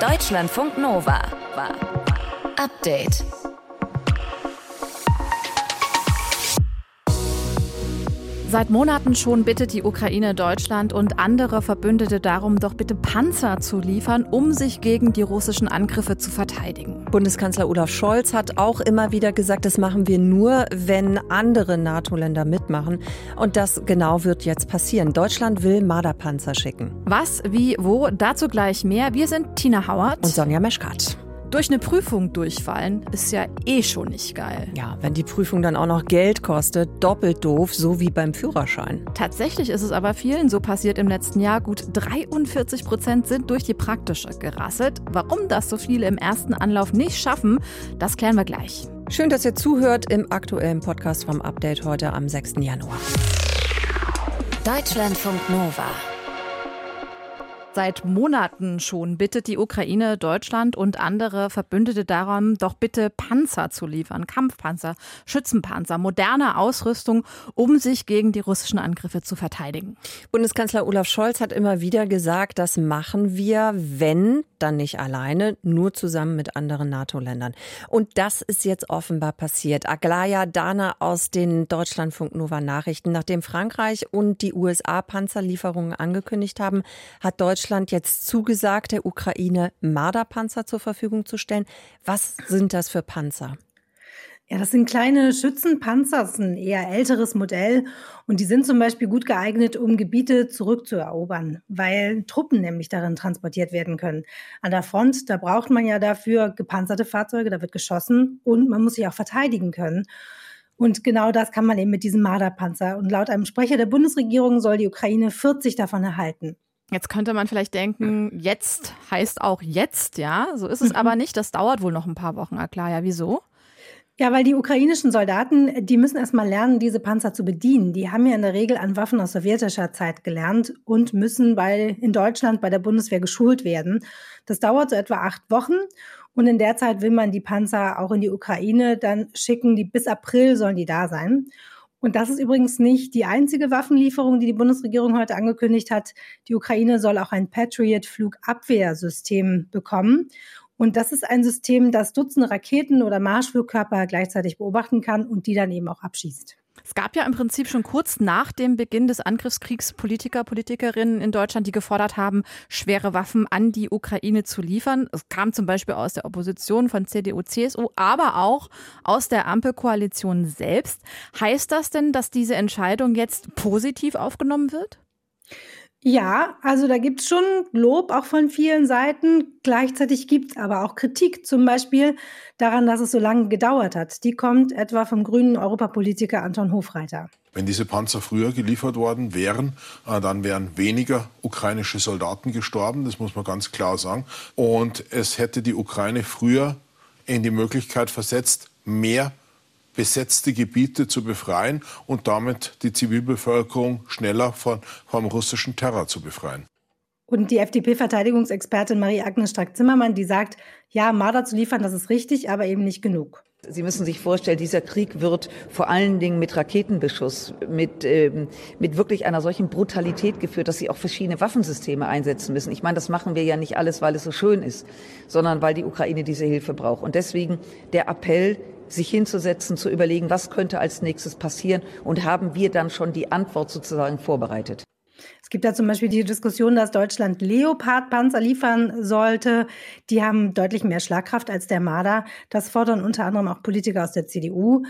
Deutschlandfunk Nova. Update. Seit Monaten schon bittet die Ukraine Deutschland und andere Verbündete darum, doch bitte Panzer zu liefern, um sich gegen die russischen Angriffe zu verteidigen. Bundeskanzler Olaf Scholz hat auch immer wieder gesagt, das machen wir nur, wenn andere NATO-Länder mitmachen. Und das genau wird jetzt passieren. Deutschland will Marderpanzer schicken. Was, wie, wo, dazu gleich mehr. Wir sind Tina Hauert und Sonja Meschkat. Durch eine Prüfung durchfallen ist ja eh schon nicht geil. Ja, wenn die Prüfung dann auch noch Geld kostet, doppelt doof, so wie beim Führerschein. Tatsächlich ist es aber vielen so passiert im letzten Jahr. Gut 43 Prozent sind durch die praktische gerasselt. Warum das so viele im ersten Anlauf nicht schaffen, das klären wir gleich. Schön, dass ihr zuhört im aktuellen Podcast vom Update heute am 6. Januar. Deutschlandfunk Nova. Seit Monaten schon bittet die Ukraine Deutschland und andere Verbündete darum, doch bitte Panzer zu liefern, Kampfpanzer, Schützenpanzer, moderne Ausrüstung, um sich gegen die russischen Angriffe zu verteidigen. Bundeskanzler Olaf Scholz hat immer wieder gesagt, das machen wir, wenn, dann nicht alleine, nur zusammen mit anderen NATO-Ländern. Und das ist jetzt offenbar passiert. Aglaya Dana aus den Deutschlandfunk Nova Nachrichten. Nachdem Frankreich und die USA Panzerlieferungen angekündigt haben, hat Deutschland jetzt zugesagt, der Ukraine Marderpanzer zur Verfügung zu stellen. Was sind das für Panzer? Ja, das sind kleine Schützenpanzer, das ist ein eher älteres Modell und die sind zum Beispiel gut geeignet, um Gebiete zurückzuerobern, weil Truppen nämlich darin transportiert werden können. An der Front, da braucht man ja dafür gepanzerte Fahrzeuge, da wird geschossen und man muss sich auch verteidigen können. Und genau das kann man eben mit diesem Marderpanzer. Und laut einem Sprecher der Bundesregierung soll die Ukraine 40 davon erhalten. Jetzt könnte man vielleicht denken, jetzt heißt auch jetzt, ja. So ist es mhm. aber nicht. Das dauert wohl noch ein paar Wochen, klar. Ja, wieso? Ja, weil die ukrainischen Soldaten, die müssen erstmal lernen, diese Panzer zu bedienen. Die haben ja in der Regel an Waffen aus sowjetischer Zeit gelernt und müssen bei, in Deutschland bei der Bundeswehr geschult werden. Das dauert so etwa acht Wochen. Und in der Zeit will man die Panzer auch in die Ukraine dann schicken. Die bis April sollen die da sein. Und das ist übrigens nicht die einzige Waffenlieferung, die die Bundesregierung heute angekündigt hat. Die Ukraine soll auch ein Patriot-Flugabwehrsystem bekommen. Und das ist ein System, das Dutzende Raketen oder Marschflugkörper gleichzeitig beobachten kann und die dann eben auch abschießt. Es gab ja im Prinzip schon kurz nach dem Beginn des Angriffskriegs Politiker, Politikerinnen in Deutschland, die gefordert haben, schwere Waffen an die Ukraine zu liefern. Es kam zum Beispiel aus der Opposition von CDU, CSU, aber auch aus der Ampelkoalition selbst. Heißt das denn, dass diese Entscheidung jetzt positiv aufgenommen wird? Ja, also da gibt's schon Lob auch von vielen Seiten. Gleichzeitig gibt's aber auch Kritik, zum Beispiel daran, dass es so lange gedauert hat. Die kommt etwa vom grünen Europapolitiker Anton Hofreiter. Wenn diese Panzer früher geliefert worden wären, äh, dann wären weniger ukrainische Soldaten gestorben, das muss man ganz klar sagen. Und es hätte die Ukraine früher in die Möglichkeit versetzt, mehr besetzte Gebiete zu befreien und damit die Zivilbevölkerung schneller von, vom russischen Terror zu befreien. Und die FDP-Verteidigungsexpertin Marie-Agnes Strack-Zimmermann, die sagt, ja, Marder zu liefern, das ist richtig, aber eben nicht genug. Sie müssen sich vorstellen, dieser Krieg wird vor allen Dingen mit Raketenbeschuss, mit, ähm, mit wirklich einer solchen Brutalität geführt, dass sie auch verschiedene Waffensysteme einsetzen müssen. Ich meine, das machen wir ja nicht alles, weil es so schön ist, sondern weil die Ukraine diese Hilfe braucht. Und deswegen der Appell, sich hinzusetzen, zu überlegen, was könnte als nächstes passieren und haben wir dann schon die Antwort sozusagen vorbereitet. Es gibt da zum Beispiel die Diskussion, dass Deutschland Leopard-Panzer liefern sollte. Die haben deutlich mehr Schlagkraft als der Marder. Das fordern unter anderem auch Politiker aus der CDU.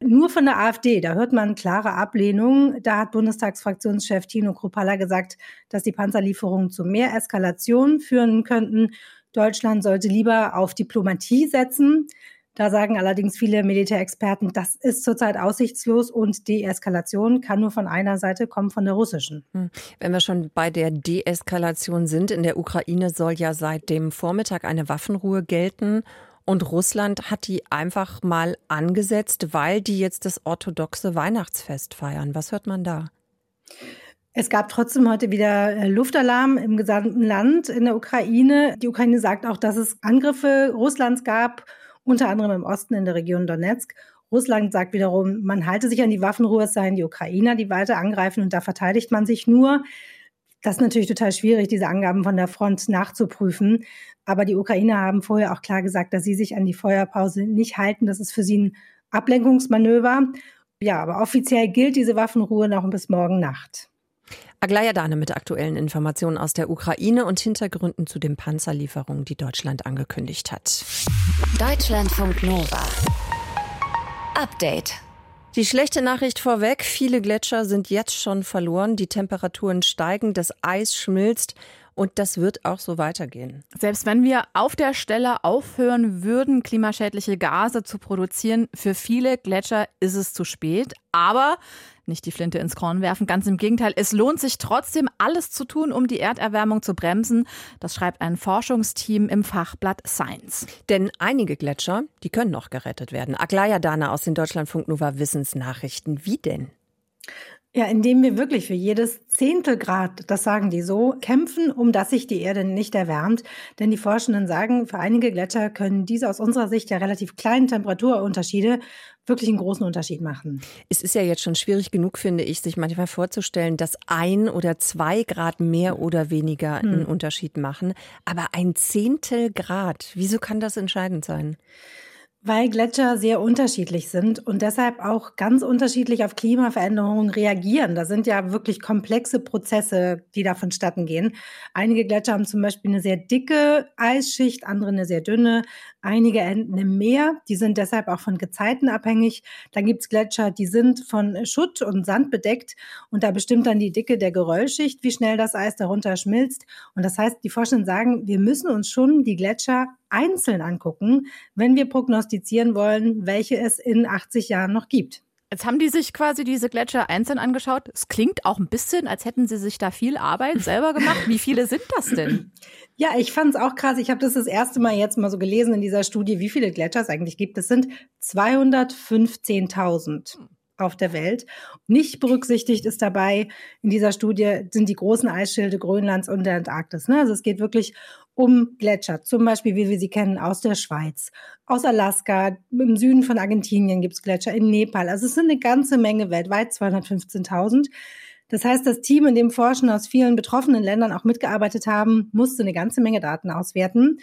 Nur von der AfD, da hört man klare Ablehnung. Da hat Bundestagsfraktionschef Tino Kropalla gesagt, dass die Panzerlieferungen zu mehr Eskalation führen könnten. Deutschland sollte lieber auf Diplomatie setzen. Da sagen allerdings viele Militärexperten, das ist zurzeit aussichtslos und Deeskalation kann nur von einer Seite kommen, von der russischen. Hm. Wenn wir schon bei der Deeskalation sind, in der Ukraine soll ja seit dem Vormittag eine Waffenruhe gelten. Und Russland hat die einfach mal angesetzt, weil die jetzt das orthodoxe Weihnachtsfest feiern. Was hört man da? Es gab trotzdem heute wieder äh, Luftalarm im gesamten Land in der Ukraine. Die Ukraine sagt auch, dass es Angriffe Russlands gab unter anderem im Osten in der Region Donetsk. Russland sagt wiederum, man halte sich an die Waffenruhe, es seien die Ukrainer, die weiter angreifen und da verteidigt man sich nur. Das ist natürlich total schwierig, diese Angaben von der Front nachzuprüfen. Aber die Ukrainer haben vorher auch klar gesagt, dass sie sich an die Feuerpause nicht halten. Das ist für sie ein Ablenkungsmanöver. Ja, aber offiziell gilt diese Waffenruhe noch bis morgen Nacht. Aglaya Dane mit aktuellen Informationen aus der Ukraine und Hintergründen zu den Panzerlieferungen, die Deutschland angekündigt hat. Deutschlandfunk Nova. Update. Die schlechte Nachricht vorweg, viele Gletscher sind jetzt schon verloren, die Temperaturen steigen, das Eis schmilzt und das wird auch so weitergehen. Selbst wenn wir auf der Stelle aufhören würden, klimaschädliche Gase zu produzieren, für viele Gletscher ist es zu spät. Aber nicht die Flinte ins Korn werfen, ganz im Gegenteil. Es lohnt sich trotzdem, alles zu tun, um die Erderwärmung zu bremsen. Das schreibt ein Forschungsteam im Fachblatt Science. Denn einige Gletscher, die können noch gerettet werden. Aglaya Dana aus den Deutschlandfunk Nova Wissensnachrichten. Wie denn? Ja, indem wir wirklich für jedes Zehntelgrad, das sagen die so, kämpfen, um dass sich die Erde nicht erwärmt. Denn die Forschenden sagen, für einige Gletscher können diese aus unserer Sicht ja relativ kleinen Temperaturunterschiede wirklich einen großen Unterschied machen. Es ist ja jetzt schon schwierig genug, finde ich, sich manchmal vorzustellen, dass ein oder zwei Grad mehr oder weniger einen hm. Unterschied machen. Aber ein Zehntel Grad, wieso kann das entscheidend sein? Weil Gletscher sehr unterschiedlich sind und deshalb auch ganz unterschiedlich auf Klimaveränderungen reagieren. Da sind ja wirklich komplexe Prozesse, die da vonstatten gehen. Einige Gletscher haben zum Beispiel eine sehr dicke Eisschicht, andere eine sehr dünne. Einige enden im Meer, die sind deshalb auch von Gezeiten abhängig. Dann gibt's Gletscher, die sind von Schutt und Sand bedeckt und da bestimmt dann die Dicke der Geröllschicht, wie schnell das Eis darunter schmilzt. Und das heißt, die Forscher sagen, wir müssen uns schon die Gletscher einzeln angucken, wenn wir prognostizieren wollen, welche es in 80 Jahren noch gibt. Jetzt haben die sich quasi diese Gletscher einzeln angeschaut. Es klingt auch ein bisschen, als hätten sie sich da viel Arbeit selber gemacht. Wie viele sind das denn? Ja, ich fand es auch krass. Ich habe das das erste Mal jetzt mal so gelesen in dieser Studie, wie viele Gletscher es eigentlich gibt. Es sind 215.000 auf der Welt. Nicht berücksichtigt ist dabei in dieser Studie sind die großen Eisschilde Grönlands und der Antarktis. Ne? Also es geht wirklich um Gletscher, zum Beispiel, wie wir sie kennen, aus der Schweiz, aus Alaska, im Süden von Argentinien gibt es Gletscher, in Nepal. Also es sind eine ganze Menge weltweit, 215.000. Das heißt, das Team, in dem Forschen aus vielen betroffenen Ländern auch mitgearbeitet haben, musste eine ganze Menge Daten auswerten.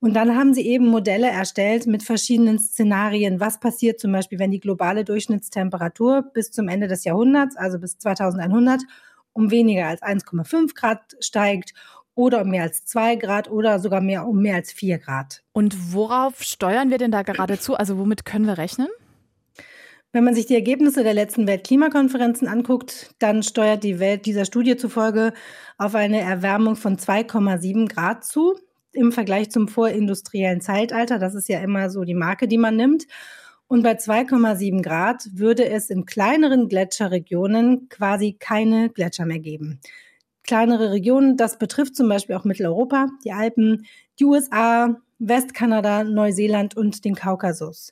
Und dann haben sie eben Modelle erstellt mit verschiedenen Szenarien. Was passiert zum Beispiel, wenn die globale Durchschnittstemperatur bis zum Ende des Jahrhunderts, also bis 2100, um weniger als 1,5 Grad steigt oder um mehr als zwei Grad oder sogar mehr um mehr als vier Grad. Und worauf steuern wir denn da geradezu? Also womit können wir rechnen? Wenn man sich die Ergebnisse der letzten Weltklimakonferenzen anguckt, dann steuert die Welt dieser Studie zufolge auf eine Erwärmung von 2,7 Grad zu im Vergleich zum vorindustriellen Zeitalter. Das ist ja immer so die Marke, die man nimmt. Und bei 2,7 Grad würde es in kleineren Gletscherregionen quasi keine Gletscher mehr geben kleinere Regionen. Das betrifft zum Beispiel auch Mitteleuropa, die Alpen, die USA, Westkanada, Neuseeland und den Kaukasus.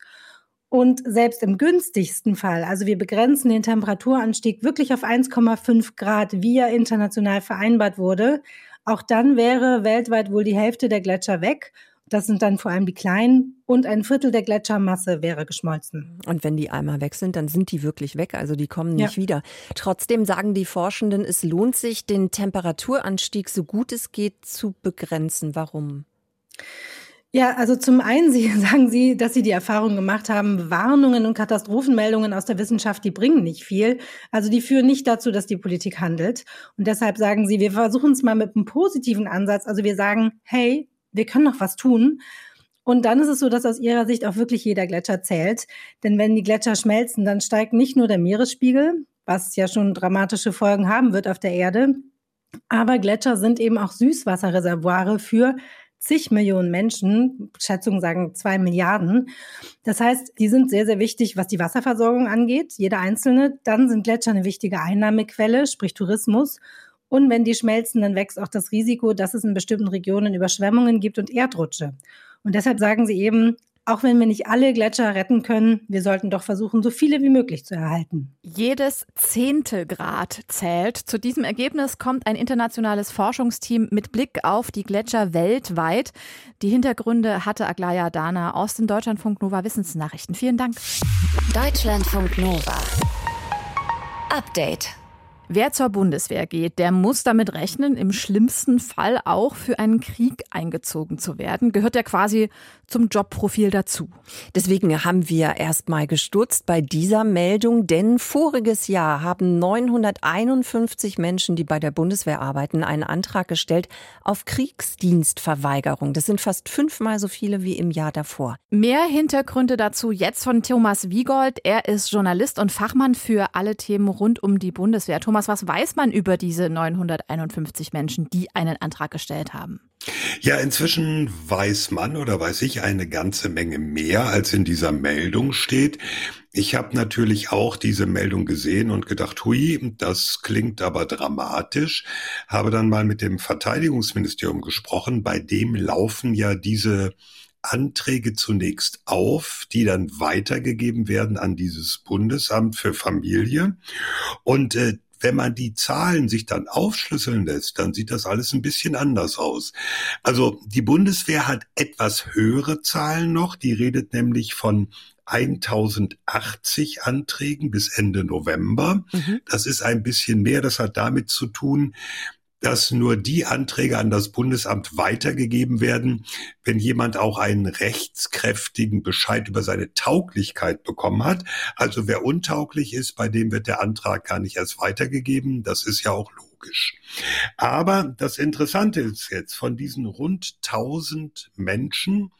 Und selbst im günstigsten Fall, also wir begrenzen den Temperaturanstieg wirklich auf 1,5 Grad, wie er international vereinbart wurde, auch dann wäre weltweit wohl die Hälfte der Gletscher weg das sind dann vor allem die kleinen und ein Viertel der Gletschermasse wäre geschmolzen. Und wenn die einmal weg sind, dann sind die wirklich weg, also die kommen nicht ja. wieder. Trotzdem sagen die Forschenden, es lohnt sich, den Temperaturanstieg so gut es geht zu begrenzen. Warum? Ja, also zum einen Sie, sagen Sie, dass Sie die Erfahrung gemacht haben, Warnungen und Katastrophenmeldungen aus der Wissenschaft, die bringen nicht viel. Also die führen nicht dazu, dass die Politik handelt. Und deshalb sagen Sie, wir versuchen es mal mit einem positiven Ansatz. Also wir sagen, hey, wir können noch was tun. Und dann ist es so, dass aus ihrer Sicht auch wirklich jeder Gletscher zählt. Denn wenn die Gletscher schmelzen, dann steigt nicht nur der Meeresspiegel, was ja schon dramatische Folgen haben wird auf der Erde, aber Gletscher sind eben auch Süßwasserreservoire für zig Millionen Menschen, Schätzungen sagen zwei Milliarden. Das heißt, die sind sehr, sehr wichtig, was die Wasserversorgung angeht, jeder einzelne. Dann sind Gletscher eine wichtige Einnahmequelle, sprich Tourismus. Und wenn die schmelzen, dann wächst auch das Risiko, dass es in bestimmten Regionen Überschwemmungen gibt und Erdrutsche. Und deshalb sagen sie eben, auch wenn wir nicht alle Gletscher retten können, wir sollten doch versuchen, so viele wie möglich zu erhalten. Jedes Zehntelgrad zählt. Zu diesem Ergebnis kommt ein internationales Forschungsteam mit Blick auf die Gletscher weltweit. Die Hintergründe hatte Aglaya Dana aus den Deutschlandfunk Nova Wissensnachrichten. Vielen Dank. Deutschlandfunk Nova. Update. Wer zur Bundeswehr geht, der muss damit rechnen, im schlimmsten Fall auch für einen Krieg eingezogen zu werden. Gehört ja quasi zum Jobprofil dazu. Deswegen haben wir erst mal gestutzt bei dieser Meldung, denn voriges Jahr haben 951 Menschen, die bei der Bundeswehr arbeiten, einen Antrag gestellt auf Kriegsdienstverweigerung. Das sind fast fünfmal so viele wie im Jahr davor. Mehr Hintergründe dazu jetzt von Thomas Wiegold. Er ist Journalist und Fachmann für alle Themen rund um die Bundeswehr. Thomas, Thomas, was weiß man über diese 951 Menschen, die einen Antrag gestellt haben? Ja, inzwischen weiß man oder weiß ich eine ganze Menge mehr, als in dieser Meldung steht. Ich habe natürlich auch diese Meldung gesehen und gedacht, hui, das klingt aber dramatisch. Habe dann mal mit dem Verteidigungsministerium gesprochen, bei dem laufen ja diese Anträge zunächst auf, die dann weitergegeben werden an dieses Bundesamt für Familie. Und äh, wenn man die Zahlen sich dann aufschlüsseln lässt, dann sieht das alles ein bisschen anders aus. Also die Bundeswehr hat etwas höhere Zahlen noch. Die redet nämlich von 1080 Anträgen bis Ende November. Mhm. Das ist ein bisschen mehr. Das hat damit zu tun, dass nur die Anträge an das Bundesamt weitergegeben werden, wenn jemand auch einen rechtskräftigen Bescheid über seine Tauglichkeit bekommen hat. Also wer untauglich ist, bei dem wird der Antrag gar nicht erst weitergegeben. Das ist ja auch logisch. Aber das Interessante ist jetzt, von diesen rund 1000 Menschen,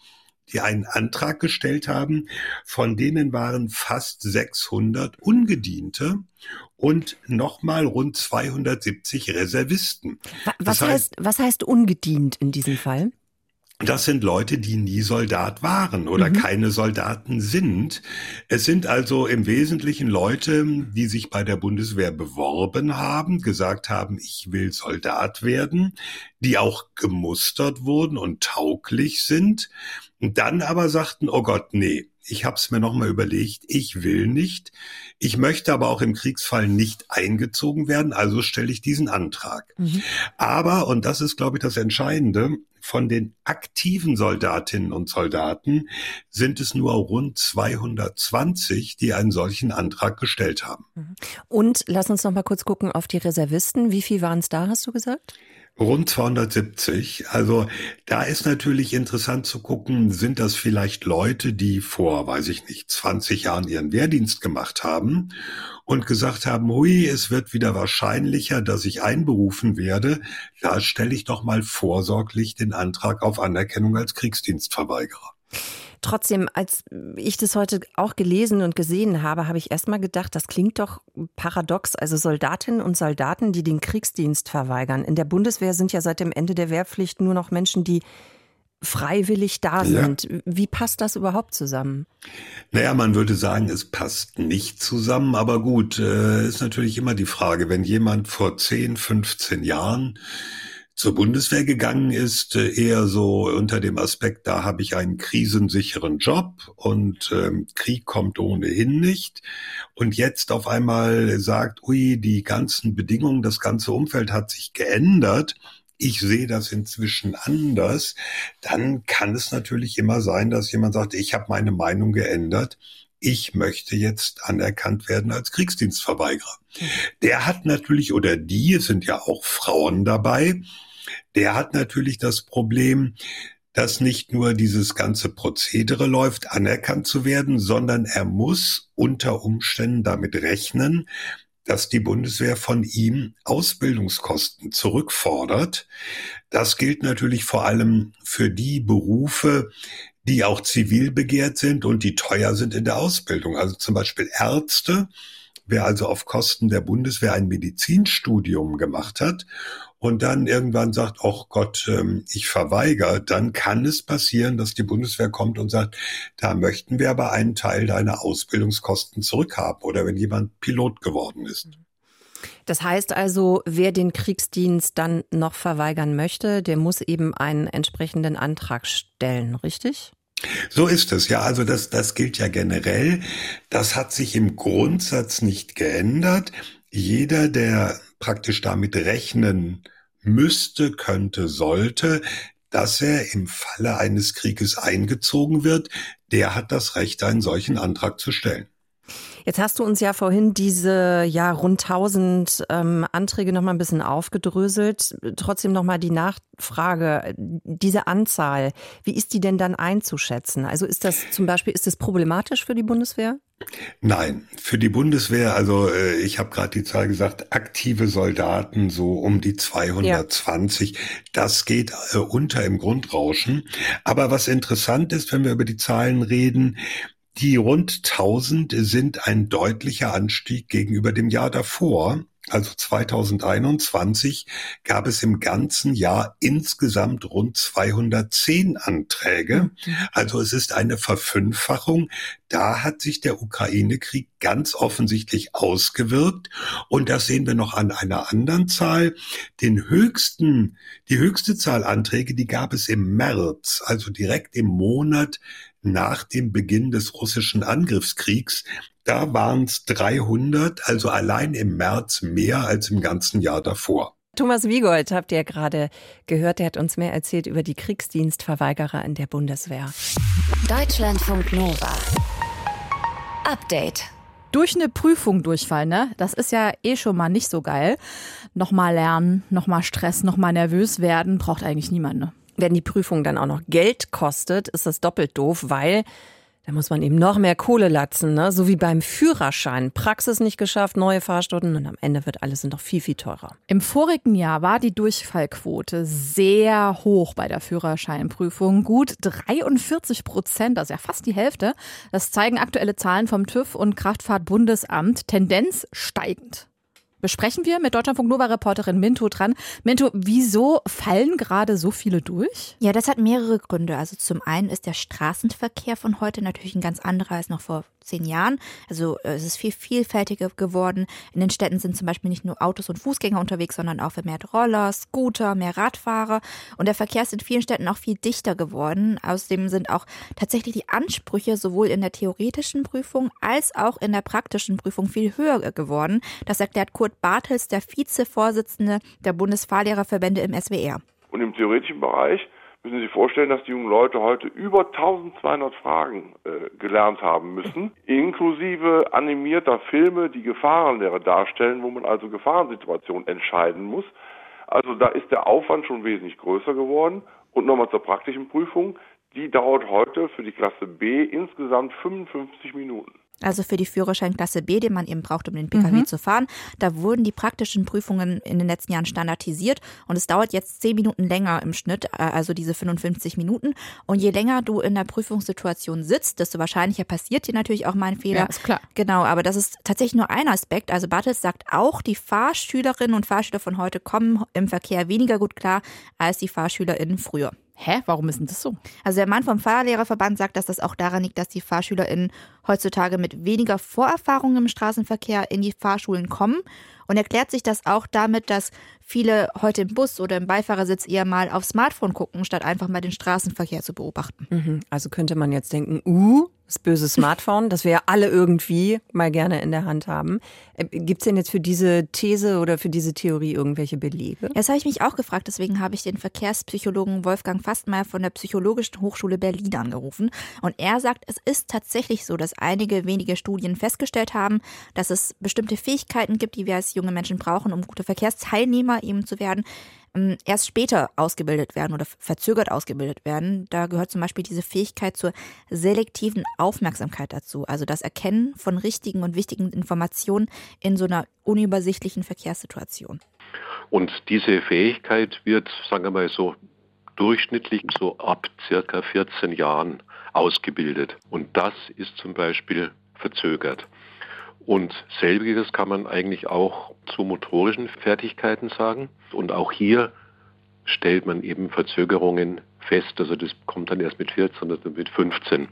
die einen Antrag gestellt haben. Von denen waren fast 600 Ungediente und nochmal rund 270 Reservisten. Was heißt, heißt, was heißt ungedient in diesem Fall? Das sind Leute, die nie Soldat waren oder mhm. keine Soldaten sind. Es sind also im Wesentlichen Leute, die sich bei der Bundeswehr beworben haben, gesagt haben, ich will Soldat werden, die auch gemustert wurden und tauglich sind und dann aber sagten, oh Gott, nee, ich habe es mir nochmal überlegt, ich will nicht, ich möchte aber auch im Kriegsfall nicht eingezogen werden, also stelle ich diesen Antrag. Mhm. Aber, und das ist, glaube ich, das Entscheidende, von den aktiven Soldatinnen und Soldaten sind es nur rund 220, die einen solchen Antrag gestellt haben. Mhm. Und lass uns noch mal kurz gucken auf die Reservisten. Wie viel waren es da, hast du gesagt? Rund 270. Also da ist natürlich interessant zu gucken, sind das vielleicht Leute, die vor, weiß ich nicht, 20 Jahren ihren Wehrdienst gemacht haben und gesagt haben, hui, es wird wieder wahrscheinlicher, dass ich einberufen werde. Da stelle ich doch mal vorsorglich den Antrag auf Anerkennung als Kriegsdienstverweigerer. Trotzdem, als ich das heute auch gelesen und gesehen habe, habe ich erstmal gedacht, das klingt doch paradox. Also Soldatinnen und Soldaten, die den Kriegsdienst verweigern. In der Bundeswehr sind ja seit dem Ende der Wehrpflicht nur noch Menschen, die freiwillig da sind. Ja. Wie passt das überhaupt zusammen? Naja, man würde sagen, es passt nicht zusammen, aber gut, äh, ist natürlich immer die Frage, wenn jemand vor 10, 15 Jahren zur Bundeswehr gegangen ist, äh, eher so unter dem Aspekt, da habe ich einen krisensicheren Job und ähm, Krieg kommt ohnehin nicht. Und jetzt auf einmal sagt, ui, die ganzen Bedingungen, das ganze Umfeld hat sich geändert. Ich sehe das inzwischen anders. Dann kann es natürlich immer sein, dass jemand sagt, ich habe meine Meinung geändert ich möchte jetzt anerkannt werden als Kriegsdienstverweigerer. Der hat natürlich, oder die, es sind ja auch Frauen dabei, der hat natürlich das Problem, dass nicht nur dieses ganze Prozedere läuft, anerkannt zu werden, sondern er muss unter Umständen damit rechnen, dass die Bundeswehr von ihm Ausbildungskosten zurückfordert. Das gilt natürlich vor allem für die Berufe, die auch zivil begehrt sind und die teuer sind in der Ausbildung. Also zum Beispiel Ärzte. Wer also auf Kosten der Bundeswehr ein Medizinstudium gemacht hat und dann irgendwann sagt, ach Gott, ähm, ich verweigere, dann kann es passieren, dass die Bundeswehr kommt und sagt, da möchten wir aber einen Teil deiner Ausbildungskosten zurückhaben oder wenn jemand Pilot geworden ist. Das heißt also, wer den Kriegsdienst dann noch verweigern möchte, der muss eben einen entsprechenden Antrag stellen, richtig? So ist es, ja. Also das, das gilt ja generell. Das hat sich im Grundsatz nicht geändert. Jeder, der praktisch damit rechnen müsste, könnte, sollte, dass er im Falle eines Krieges eingezogen wird, der hat das Recht, einen solchen Antrag zu stellen. Jetzt hast du uns ja vorhin diese ja rund 1000 ähm, Anträge noch mal ein bisschen aufgedröselt. Trotzdem noch mal die Nachfrage: Diese Anzahl, wie ist die denn dann einzuschätzen? Also ist das zum Beispiel ist das problematisch für die Bundeswehr? Nein, für die Bundeswehr, also äh, ich habe gerade die Zahl gesagt, aktive Soldaten so um die 220. Ja. Das geht äh, unter im Grundrauschen. Aber was interessant ist, wenn wir über die Zahlen reden, die rund 1000 sind ein deutlicher Anstieg gegenüber dem Jahr davor. Also 2021 gab es im ganzen Jahr insgesamt rund 210 Anträge. Mhm. Also es ist eine Verfünffachung. Da hat sich der Ukraine-Krieg ganz offensichtlich ausgewirkt. Und das sehen wir noch an einer anderen Zahl. Den höchsten, die höchste Zahl Anträge, die gab es im März, also direkt im Monat nach dem Beginn des russischen Angriffskriegs. Da waren es 300, also allein im März mehr als im ganzen Jahr davor. Thomas Wiegold habt ihr gerade gehört, der hat uns mehr erzählt über die Kriegsdienstverweigerer in der Bundeswehr. Deutschlandfunk Nova. Update. Durch eine Prüfung durchfallen, ne? Das ist ja eh schon mal nicht so geil. Nochmal lernen, nochmal Stress, nochmal nervös werden, braucht eigentlich niemand, ne? Wenn die Prüfung dann auch noch Geld kostet, ist das doppelt doof, weil da muss man eben noch mehr Kohle latzen, ne? so wie beim Führerschein. Praxis nicht geschafft, neue Fahrstunden und am Ende wird alles noch viel, viel teurer. Im vorigen Jahr war die Durchfallquote sehr hoch bei der Führerscheinprüfung. Gut 43 Prozent, das ist ja fast die Hälfte. Das zeigen aktuelle Zahlen vom TÜV und Kraftfahrtbundesamt. Tendenz steigend besprechen wir mit Deutschlandfunk Nova-Reporterin Minto dran. Minto, wieso fallen gerade so viele durch? Ja, das hat mehrere Gründe. Also zum einen ist der Straßenverkehr von heute natürlich ein ganz anderer als noch vor zehn Jahren. Also äh, es ist viel vielfältiger geworden. In den Städten sind zum Beispiel nicht nur Autos und Fußgänger unterwegs, sondern auch vermehrt Roller, Scooter, mehr Radfahrer. Und der Verkehr ist in vielen Städten auch viel dichter geworden. Außerdem sind auch tatsächlich die Ansprüche sowohl in der theoretischen Prüfung als auch in der praktischen Prüfung viel höher geworden. Das erklärt Kurt Bartels, der Vizevorsitzende der Bundesfahrlehrerverbände im SWR. Und im theoretischen Bereich müssen Sie sich vorstellen, dass die jungen Leute heute über 1200 Fragen äh, gelernt haben müssen, inklusive animierter Filme, die Gefahrenlehre darstellen, wo man also Gefahrensituationen entscheiden muss. Also da ist der Aufwand schon wesentlich größer geworden. Und nochmal zur praktischen Prüfung. Die dauert heute für die Klasse B insgesamt 55 Minuten also für die Führerscheinklasse B, den man eben braucht, um den Pkw mhm. zu fahren. Da wurden die praktischen Prüfungen in den letzten Jahren standardisiert und es dauert jetzt zehn Minuten länger im Schnitt, äh, also diese 55 Minuten. Und je länger du in der Prüfungssituation sitzt, desto wahrscheinlicher passiert dir natürlich auch mal ein Fehler. Ja, ist klar. Genau, aber das ist tatsächlich nur ein Aspekt. Also Bartels sagt auch, die Fahrschülerinnen und Fahrschüler von heute kommen im Verkehr weniger gut klar als die FahrschülerInnen früher. Hä, warum ist denn das so? Also der Mann vom Fahrlehrerverband sagt, dass das auch daran liegt, dass die FahrschülerInnen heutzutage mit weniger Vorerfahrung im Straßenverkehr in die Fahrschulen kommen und erklärt sich das auch damit, dass viele heute im Bus oder im Beifahrersitz eher mal aufs Smartphone gucken, statt einfach mal den Straßenverkehr zu beobachten. Mhm. Also könnte man jetzt denken, uh, das böse Smartphone, das wir ja alle irgendwie mal gerne in der Hand haben. Äh, Gibt es denn jetzt für diese These oder für diese Theorie irgendwelche Belege? Das habe ich mich auch gefragt, deswegen habe ich den Verkehrspsychologen Wolfgang Fastmeier von der Psychologischen Hochschule Berlin angerufen. Und er sagt, es ist tatsächlich so, dass einige wenige Studien festgestellt haben, dass es bestimmte Fähigkeiten gibt, die wir als junge Menschen brauchen, um gute Verkehrsteilnehmer eben zu werden, erst später ausgebildet werden oder verzögert ausgebildet werden. Da gehört zum Beispiel diese Fähigkeit zur selektiven Aufmerksamkeit dazu, also das Erkennen von richtigen und wichtigen Informationen in so einer unübersichtlichen Verkehrssituation. Und diese Fähigkeit wird, sagen wir mal so, durchschnittlich so ab circa 14 Jahren ausgebildet. Und das ist zum Beispiel verzögert. Und selbiges kann man eigentlich auch zu motorischen Fertigkeiten sagen. Und auch hier stellt man eben Verzögerungen fest. Also das kommt dann erst mit 14 oder mit 15.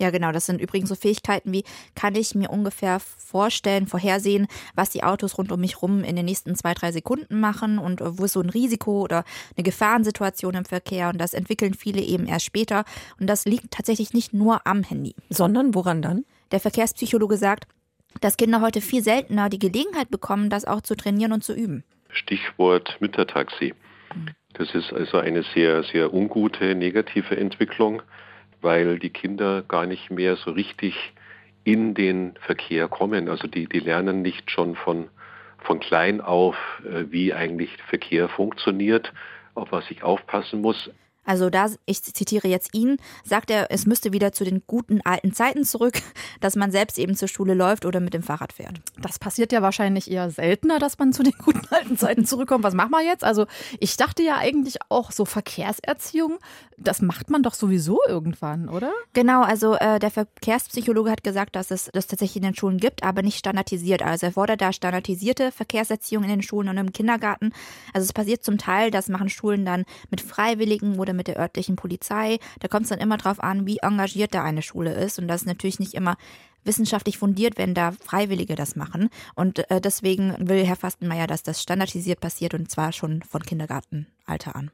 Ja, genau. Das sind übrigens so Fähigkeiten wie, kann ich mir ungefähr vorstellen, vorhersehen, was die Autos rund um mich rum in den nächsten zwei, drei Sekunden machen und wo ist so ein Risiko oder eine Gefahrensituation im Verkehr. Und das entwickeln viele eben erst später. Und das liegt tatsächlich nicht nur am Handy. Sondern woran dann? Der Verkehrspsychologe sagt, dass Kinder heute viel seltener die Gelegenheit bekommen, das auch zu trainieren und zu üben. Stichwort Müttertaxi. Das ist also eine sehr, sehr ungute, negative Entwicklung, weil die Kinder gar nicht mehr so richtig in den Verkehr kommen. Also die, die lernen nicht schon von, von klein auf, äh, wie eigentlich Verkehr funktioniert, auf was ich aufpassen muss. Also da, ich zitiere jetzt ihn, sagt er, es müsste wieder zu den guten alten Zeiten zurück, dass man selbst eben zur Schule läuft oder mit dem Fahrrad fährt. Das passiert ja wahrscheinlich eher seltener, dass man zu den guten alten Zeiten zurückkommt. Was machen wir jetzt? Also ich dachte ja eigentlich auch so Verkehrserziehung, das macht man doch sowieso irgendwann, oder? Genau, also äh, der Verkehrspsychologe hat gesagt, dass es das tatsächlich in den Schulen gibt, aber nicht standardisiert. Also er fordert da standardisierte Verkehrserziehung in den Schulen und im Kindergarten. Also es passiert zum Teil, das machen Schulen dann mit Freiwilligen oder mit der örtlichen Polizei. Da kommt es dann immer darauf an, wie engagiert da eine Schule ist. Und das ist natürlich nicht immer wissenschaftlich fundiert, wenn da Freiwillige das machen. Und äh, deswegen will Herr Fastenmeier, dass das standardisiert passiert und zwar schon von Kindergartenalter an.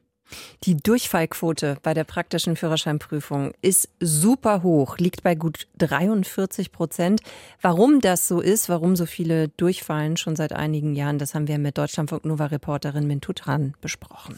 Die Durchfallquote bei der praktischen Führerscheinprüfung ist super hoch, liegt bei gut 43 Prozent. Warum das so ist, warum so viele durchfallen schon seit einigen Jahren, das haben wir mit Deutschlandfunk Nova Reporterin Mintu Tran besprochen.